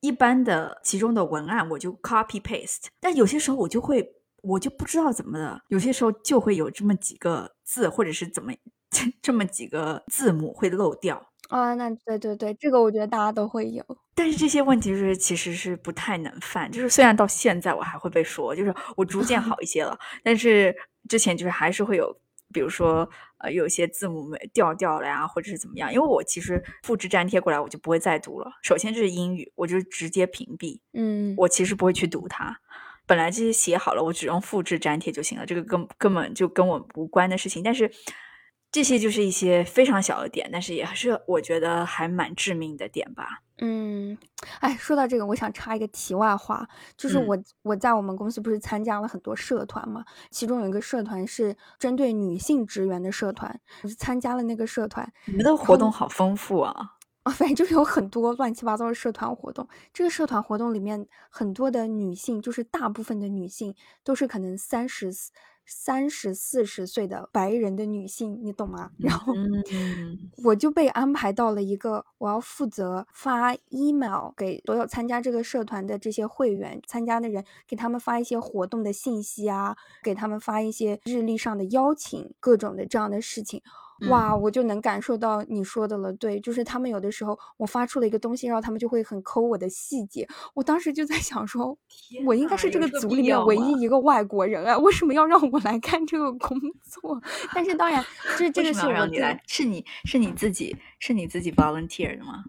一般的其中的文案我就 copy paste，但有些时候我就会，我就不知道怎么的，有些时候就会有这么几个字，或者是怎么。这么几个字母会漏掉啊？那对对对，这个我觉得大家都会有。但是这些问题就是其实是不太能犯，就是虽然到现在我还会被说，就是我逐渐好一些了，但是之前就是还是会有，比如说呃有些字母没掉掉了呀，或者是怎么样。因为我其实复制粘贴过来，我就不会再读了。首先就是英语，我就直接屏蔽，嗯，我其实不会去读它。本来这些写好了，我只用复制粘贴就行了，这个根根本就跟我无关的事情，但是。这些就是一些非常小的点，但是也是我觉得还蛮致命的点吧。嗯，哎，说到这个，我想插一个题外话，就是我我在我们公司不是参加了很多社团嘛，其中有一个社团是针对女性职员的社团，我就参加了那个社团。你们的活动好丰富啊！啊，反正就是有很多乱七八糟的社团活动。这个社团活动里面，很多的女性，就是大部分的女性都是可能三十。三十四十岁的白人的女性，你懂吗？然后我就被安排到了一个，我要负责发 email 给所有参加这个社团的这些会员、参加的人，给他们发一些活动的信息啊，给他们发一些日历上的邀请，各种的这样的事情。哇，我就能感受到你说的了，对，就是他们有的时候我发出了一个东西，然后他们就会很抠我的细节。我当时就在 想说，我应该是这个组里面唯一一个外国人啊，为什么要让我来干这个工作？但是当然，这 这个是我你来，是你是你自己是你自己 volunteer 的吗？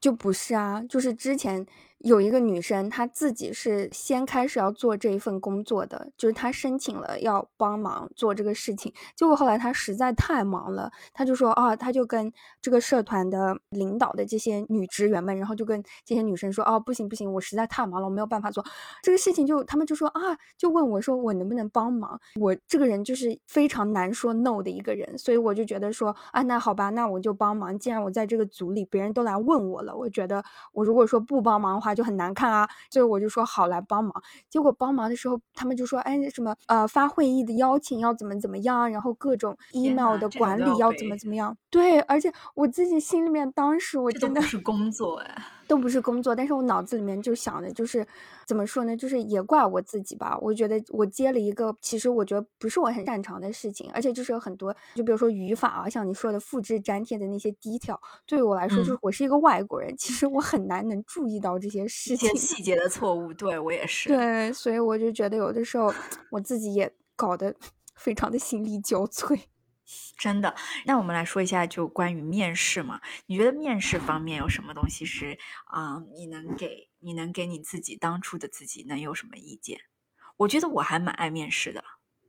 就不是啊，就是之前。有一个女生，她自己是先开始要做这一份工作的，就是她申请了要帮忙做这个事情，结果后来她实在太忙了，她就说啊，她就跟这个社团的领导的这些女职员们，然后就跟这些女生说，哦，不行不行，我实在太忙了，我没有办法做这个事情，就他们就说啊，就问我说我能不能帮忙，我这个人就是非常难说 no 的一个人，所以我就觉得说啊，那好吧，那我就帮忙，既然我在这个组里，别人都来问我了，我觉得我如果说不帮忙的话。就很难看啊，所以我就说好来帮忙。结果帮忙的时候，他们就说，哎，什么呃发会议的邀请要怎么怎么样，然后各种 email 的管理要怎么怎么样。对，而且我自己心里面当时我真的是工作哎。都不是工作，但是我脑子里面就想的就是，怎么说呢？就是也怪我自己吧。我觉得我接了一个，其实我觉得不是我很擅长的事情，而且就是有很多，就比如说语法啊，像你说的复制粘贴的那些 detail，对于我来说，就是我是一个外国人，其实我很难能注意到这些事情细节的错误。对我也是。对，所以我就觉得有的时候我自己也搞得非常的心力交瘁。真的，那我们来说一下，就关于面试嘛。你觉得面试方面有什么东西是啊？你能给你能给你自己当初的自己能有什么意见？我觉得我还蛮爱面试的，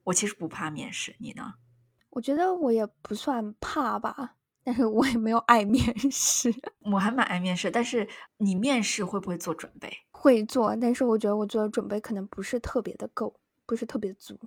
我其实不怕面试。你呢？我觉得我也不算怕吧，但是我也没有爱面试。我还蛮爱面试，但是你面试会不会做准备？会做，但是我觉得我做的准备可能不是特别的够，不是特别足。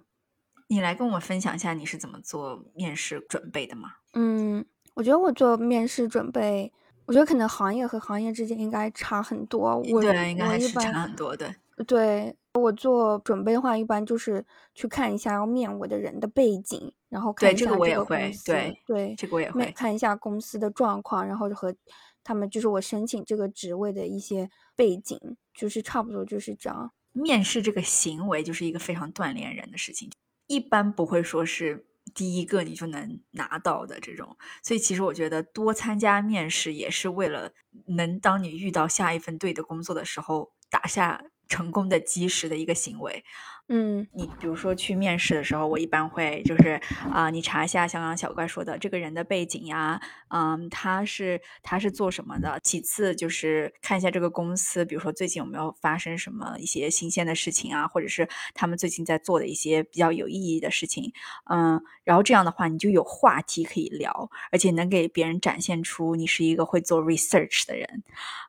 你来跟我分享一下你是怎么做面试准备的吗？嗯，我觉得我做面试准备，我觉得可能行业和行业之间应该差很多。我对，应该还是差很多。对，对我做准备的话，一般就是去看一下要面我的人的背景，然后看一下这个我也会。对对，这个我也会看一下公司的状况，然后和他们就是我申请这个职位的一些背景，就是差不多就是这样。面试这个行为就是一个非常锻炼人的事情。一般不会说是第一个你就能拿到的这种，所以其实我觉得多参加面试也是为了能当你遇到下一份对的工作的时候打下成功的基石的一个行为。嗯，你比如说去面试的时候，我一般会就是啊，你查一下像刚刚小怪说的这个人的背景呀，嗯，他是他是做什么的？其次就是看一下这个公司，比如说最近有没有发生什么一些新鲜的事情啊，或者是他们最近在做的一些比较有意义的事情，嗯，然后这样的话你就有话题可以聊，而且能给别人展现出你是一个会做 research 的人，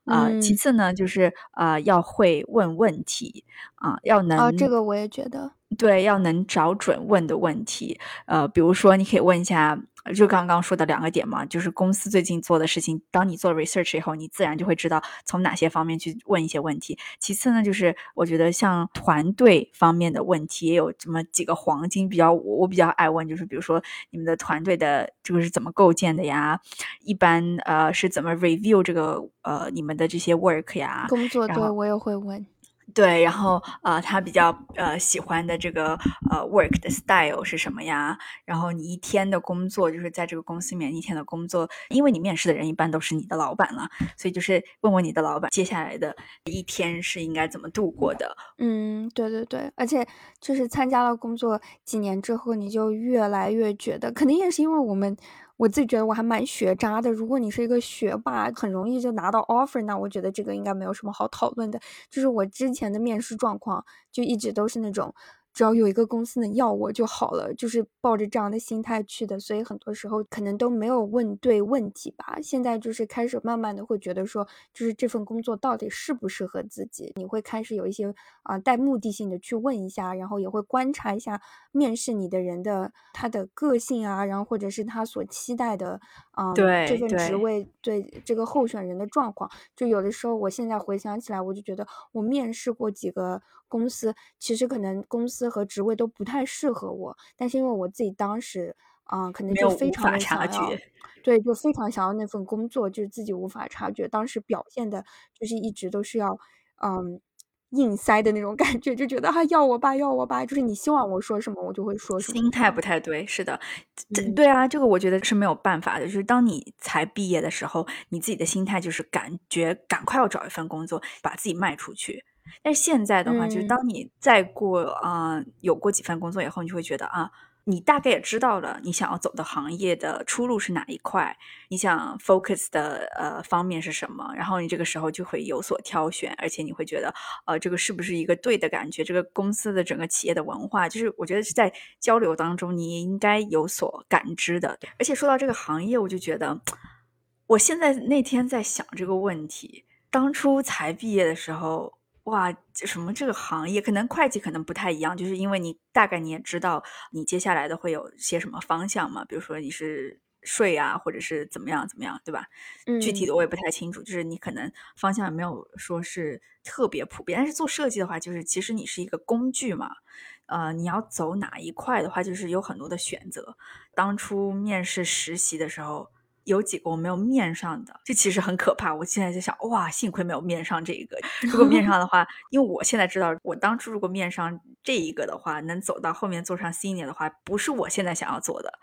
啊，其次呢就是啊要会问问题啊，要能啊，这个我也。觉得对，要能找准问的问题。呃，比如说，你可以问一下，就刚刚说的两个点嘛，就是公司最近做的事情。当你做 research 以后，你自然就会知道从哪些方面去问一些问题。其次呢，就是我觉得像团队方面的问题，也有这么几个黄金，比较我我比较爱问，就是比如说你们的团队的这个是怎么构建的呀？一般呃是怎么 review 这个呃你们的这些 work 呀？工作对我也会问。对，然后呃，他比较呃喜欢的这个呃 work 的 style 是什么呀？然后你一天的工作就是在这个公司里面一天的工作，因为你面试的人一般都是你的老板了，所以就是问问你的老板接下来的一天是应该怎么度过的。嗯，对对对，而且就是参加了工作几年之后，你就越来越觉得，肯定也是因为我们。我自己觉得我还蛮学渣的。如果你是一个学霸，很容易就拿到 offer，那我觉得这个应该没有什么好讨论的。就是我之前的面试状况，就一直都是那种。只要有一个公司能要我就好了，就是抱着这样的心态去的，所以很多时候可能都没有问对问题吧。现在就是开始慢慢的会觉得说，就是这份工作到底适不适合自己，你会开始有一些啊带目的性的去问一下，然后也会观察一下面试你的人的他的个性啊，然后或者是他所期待的啊对这份职位对这个候选人的状况。就有的时候，我现在回想起来，我就觉得我面试过几个。公司其实可能公司和职位都不太适合我，但是因为我自己当时啊，可能就非常的想要，对，就非常想要那份工作，就是自己无法察觉，当时表现的就是一直都是要嗯硬塞的那种感觉，就觉得啊要我吧要我吧，就是你希望我说什么我就会说什么。心态不太对，是的，对啊，这个我觉得是没有办法的，就是当你才毕业的时候，你自己的心态就是感觉赶快要找一份工作，把自己卖出去。但是现在的话，就是当你再过啊，有过几份工作以后，你就会觉得啊，你大概也知道了你想要走的行业的出路是哪一块，你想 focus 的呃方面是什么，然后你这个时候就会有所挑选，而且你会觉得呃，这个是不是一个对的感觉？这个公司的整个企业的文化，就是我觉得是在交流当中你应该有所感知的。而且说到这个行业，我就觉得我现在那天在想这个问题，当初才毕业的时候。哇，什么这个行业可能会计可能不太一样，就是因为你大概你也知道你接下来的会有些什么方向嘛，比如说你是税啊，或者是怎么样怎么样，对吧？嗯具体的我也不太清楚，就是你可能方向也没有说是特别普遍，但是做设计的话，就是其实你是一个工具嘛，呃，你要走哪一块的话，就是有很多的选择。当初面试实习的时候。有几个我没有面上的，这其实很可怕。我现在在想，哇，幸亏没有面上这一个。如果面上的话，因为我现在知道，我当初如果面上这一个的话，能走到后面做上 senior 的话，不是我现在想要做的。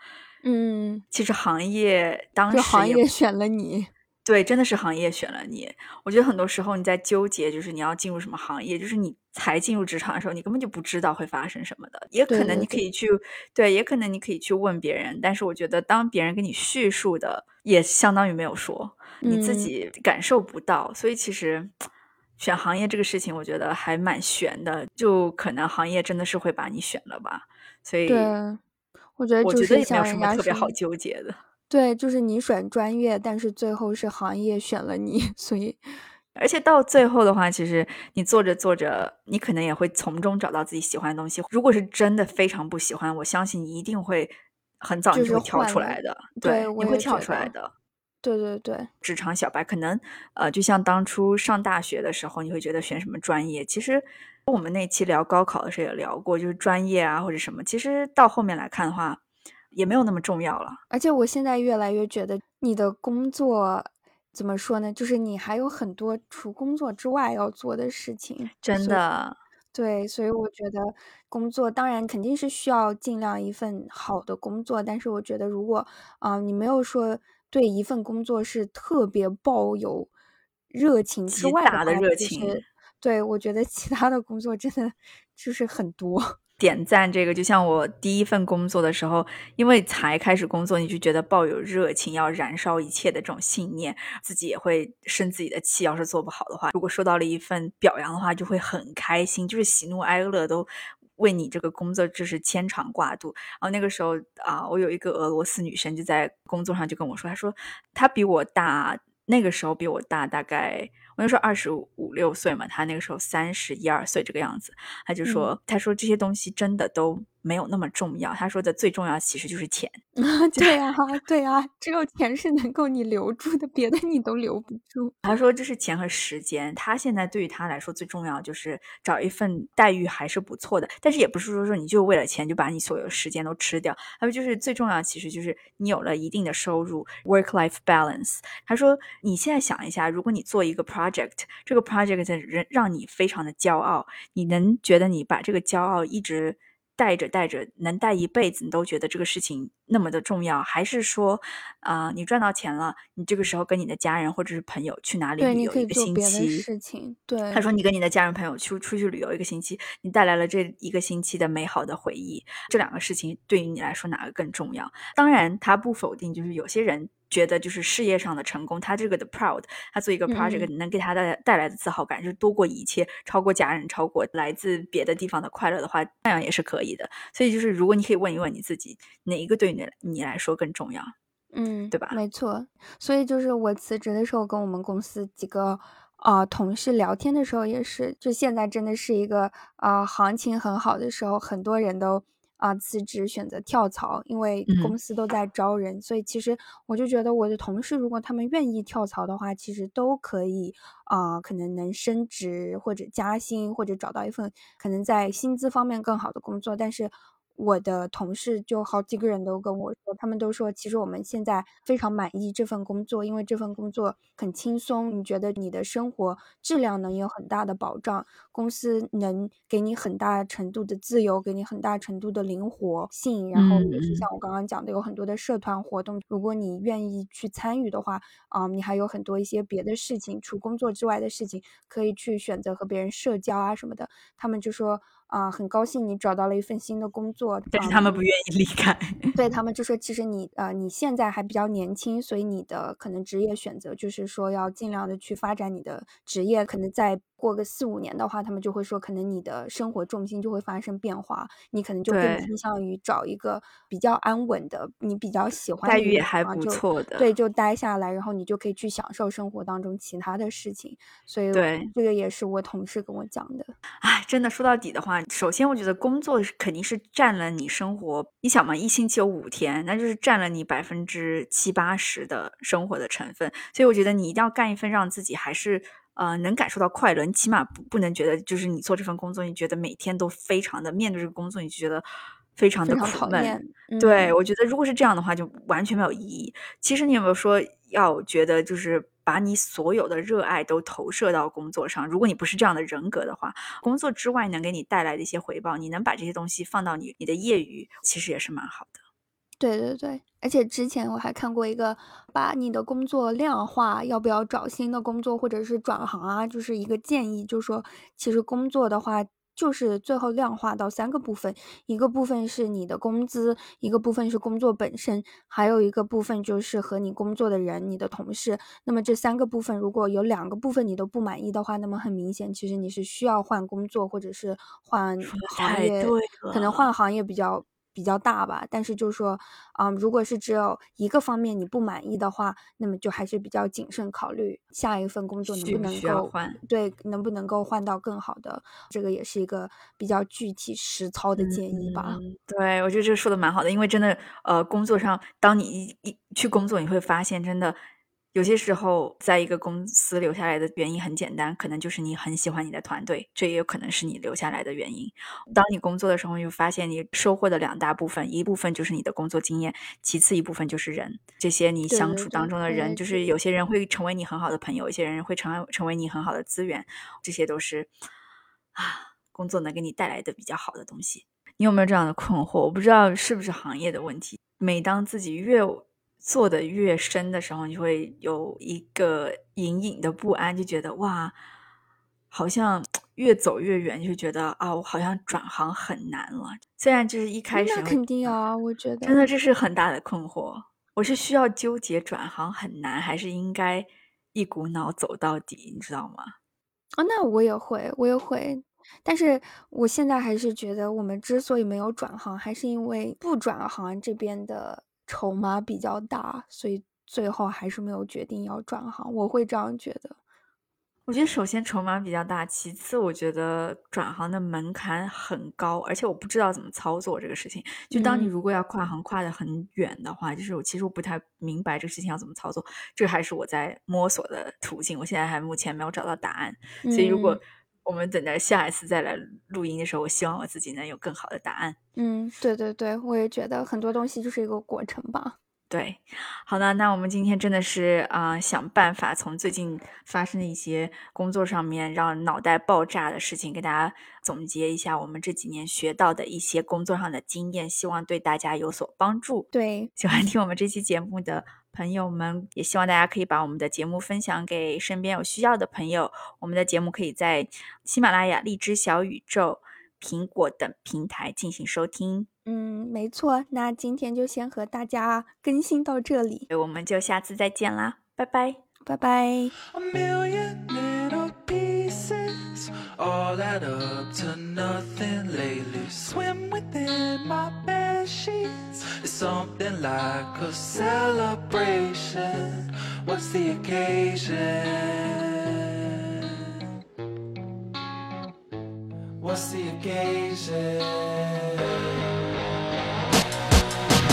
嗯，其实行业当时行业选了你。对，真的是行业选了你。我觉得很多时候你在纠结，就是你要进入什么行业，就是你才进入职场的时候，你根本就不知道会发生什么的。也可能你可以去，对，也可能你可以去问别人。但是我觉得，当别人跟你叙述的，也相当于没有说，你自己感受不到。所以其实选行业这个事情，我觉得还蛮悬的。就可能行业真的是会把你选了吧。所以，我觉得我觉得也没有什么特别好纠结的。对，就是你选专业，但是最后是行业选了你，所以，而且到最后的话，其实你做着做着，你可能也会从中找到自己喜欢的东西。如果是真的非常不喜欢，我相信你一定会很早就会跳出来的。对，你会跳出来的。对对对，职场小白可能呃，就像当初上大学的时候，你会觉得选什么专业？其实我们那期聊高考的时候也聊过，就是专业啊或者什么。其实到后面来看的话。也没有那么重要了，而且我现在越来越觉得你的工作怎么说呢？就是你还有很多除工作之外要做的事情。真的，对，所以我觉得工作当然肯定是需要尽量一份好的工作，但是我觉得如果啊，你没有说对一份工作是特别抱有热情之外的热情，对我觉得其他的工作真的就是很多。点赞这个，就像我第一份工作的时候，因为才开始工作，你就觉得抱有热情，要燃烧一切的这种信念，自己也会生自己的气。要是做不好的话，如果收到了一份表扬的话，就会很开心，就是喜怒哀乐都为你这个工作就是牵肠挂肚。然后那个时候啊，我有一个俄罗斯女生就在工作上就跟我说，她说她比我大。那个时候比我大大概。我那时候二十五六岁嘛，他那个时候三十一二岁这个样子，他就说，他说这些东西真的都没有那么重要。他说的最重要其实就是钱。对啊，对啊，只有钱是能够你留住的，别的你都留不住。他说这是钱和时间。他现在对于他来说最重要就是找一份待遇还是不错的，但是也不是说说你就为了钱就把你所有时间都吃掉。他说就是最重要其实就是你有了一定的收入，work life balance。他说你现在想一下，如果你做一个 project。project 这个 project 让让你非常的骄傲，你能觉得你把这个骄傲一直带着带着，能带一辈子，你都觉得这个事情那么的重要？还是说，啊，你赚到钱了，你这个时候跟你的家人或者是朋友去哪里旅游一个星期？事情对，他说你跟你的家人朋友去出去旅游一个星期，你带来了这一个星期的美好的回忆，这两个事情对于你来说哪个更重要？当然，他不否定，就是有些人。觉得就是事业上的成功，他这个的 proud，他做一个 project 能给他带带来的自豪感，就是多过一切，超过家人，超过来自别的地方的快乐的话，那样也是可以的。所以就是如果你可以问一问你自己，哪一个对你你来说更重要？嗯，对吧？没错。所以就是我辞职的时候，跟我们公司几个啊同事聊天的时候，也是，就现在真的是一个啊行情很好的时候，很多人都。啊，辞职选择跳槽，因为公司都在招人，所以其实我就觉得我的同事如果他们愿意跳槽的话，其实都可以啊，可能能升职或者加薪，或者找到一份可能在薪资方面更好的工作，但是。我的同事就好几个人都跟我说，他们都说，其实我们现在非常满意这份工作，因为这份工作很轻松，你觉得你的生活质量能有很大的保障，公司能给你很大程度的自由，给你很大程度的灵活性，然后也是像我刚刚讲的，有很多的社团活动，如果你愿意去参与的话，啊，你还有很多一些别的事情，除工作之外的事情，可以去选择和别人社交啊什么的。他们就说。啊，很高兴你找到了一份新的工作，但是他们不愿意离开。对 他们就说，其实你呃，你现在还比较年轻，所以你的可能职业选择就是说要尽量的去发展你的职业，可能在。过个四五年的话，他们就会说，可能你的生活重心就会发生变化，你可能就更倾向于找一个比较安稳的，你比较喜欢待遇也还不错的，对，就待下来，然后你就可以去享受生活当中其他的事情。所以，对这个也是我同事跟我讲的。哎，真的说到底的话，首先我觉得工作肯定是占了你生活，你想嘛，一星期有五天，那就是占了你百分之七八十的生活的成分。所以我觉得你一定要干一份让自己还是。呃，能感受到快乐，你起码不不能觉得就是你做这份工作，你觉得每天都非常的面对这个工作，你就觉得非常的苦闷。对我觉得，如果是这样的话，就完全没有意义。其实你有没有说要觉得，就是把你所有的热爱都投射到工作上？如果你不是这样的人格的话，工作之外能给你带来的一些回报，你能把这些东西放到你你的业余，其实也是蛮好的。对对对，而且之前我还看过一个，把你的工作量化，要不要找新的工作或者是转行啊，就是一个建议，就是说，其实工作的话，就是最后量化到三个部分，一个部分是你的工资，一个部分是工作本身，还有一个部分就是和你工作的人，你的同事。那么这三个部分，如果有两个部分你都不满意的话，那么很明显，其实你是需要换工作或者是换行业，可能换行业比较。比较大吧，但是就是说，啊，如果是只有一个方面你不满意的话，那么就还是比较谨慎考虑下一份工作能不能够换，对，能不能够换到更好的，这个也是一个比较具体实操的建议吧。对，我觉得这说的蛮好的，因为真的，呃，工作上，当你一一去工作，你会发现真的。有些时候，在一个公司留下来的原因很简单，可能就是你很喜欢你的团队，这也有可能是你留下来的原因。当你工作的时候，你就发现你收获的两大部分，一部分就是你的工作经验，其次一部分就是人。这些你相处当中的人，就是有些人会成为你很好的朋友，有些人会成成为你很好的资源，这些都是啊，工作能给你带来的比较好的东西。你有没有这样的困惑？我不知道是不是行业的问题。每当自己越做的越深的时候，你就会有一个隐隐的不安，就觉得哇，好像 越走越远，就觉得啊，我好像转行很难了。虽然就是一开始，那肯定啊，我觉得真的这是很大的困惑。我是需要纠结转行很难，还是应该一股脑走到底？你知道吗？啊，那我也会，我也会。但是我现在还是觉得，我们之所以没有转行，还是因为不转行这边的。筹码比较大，所以最后还是没有决定要转行。我会这样觉得。我觉得首先筹码比较大，其次我觉得转行的门槛很高，而且我不知道怎么操作这个事情。就当你如果要跨行跨的很远的话，就是我其实我不太明白这个事情要怎么操作，这还是我在摸索的途径。我现在还目前没有找到答案，所以如果我们等着下一次再来录音的时候，我希望我自己能有更好的答案。嗯，对对对，我也觉得很多东西就是一个过程吧。对，好的，那我们今天真的是啊，想办法从最近发生的一些工作上面让脑袋爆炸的事情，给大家总结一下我们这几年学到的一些工作上的经验，希望对大家有所帮助。对，喜欢听我们这期节目的朋友们，也希望大家可以把我们的节目分享给身边有需要的朋友。我们的节目可以在喜马拉雅、荔枝、小宇宙。苹果等平台进行收听。嗯，没错。那今天就先和大家更新到这里，我们就下次再见啦，拜拜，拜拜。All add up to nothing lately. Swim within my bed sheets. It's something like a celebration. What's the occasion? What's the occasion?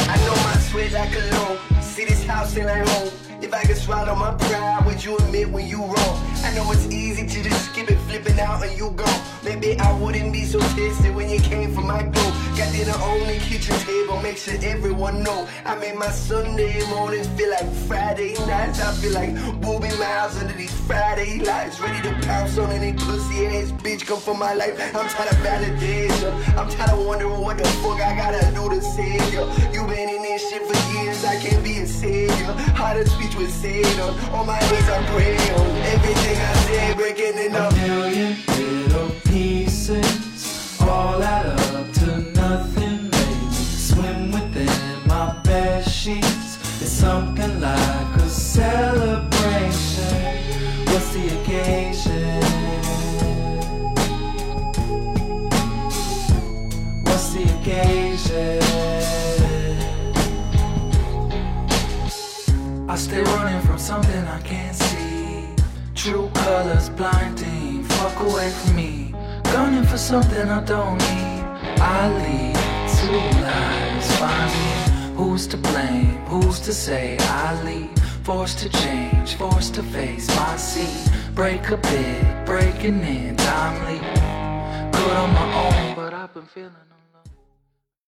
I know my sweat like a low. See this house and I home. If I could swallow my pride, would you admit when you wrong? I know it's easy to just skip it, flipping out and you gone. Maybe I wouldn't be so tested when you came for my door. Got dinner on the kitchen table, make sure everyone know. I made my Sunday mornings feel like Friday nights. I feel like Booby Miles under these Friday lights. Ready to pounce on any pussy ass bitch come for my life. I'm tired of validation. I'm tired of wondering what the fuck I gotta do to save you. You been in this shit for I can't be a savior. How to speech with Satan. On my knees I pray on everything I say, breaking it up. A million little pieces all add up to nothing. Maybe swim within my bed sheets. It's something like a celebration. Colors blinding, fuck away from me. Gunning for something I don't need. I lead two lives, finding who's to blame, who's to say. I leave, forced to change, forced to face my seat. Break a bit, breaking in, timely. Good on my own, but I've been feeling.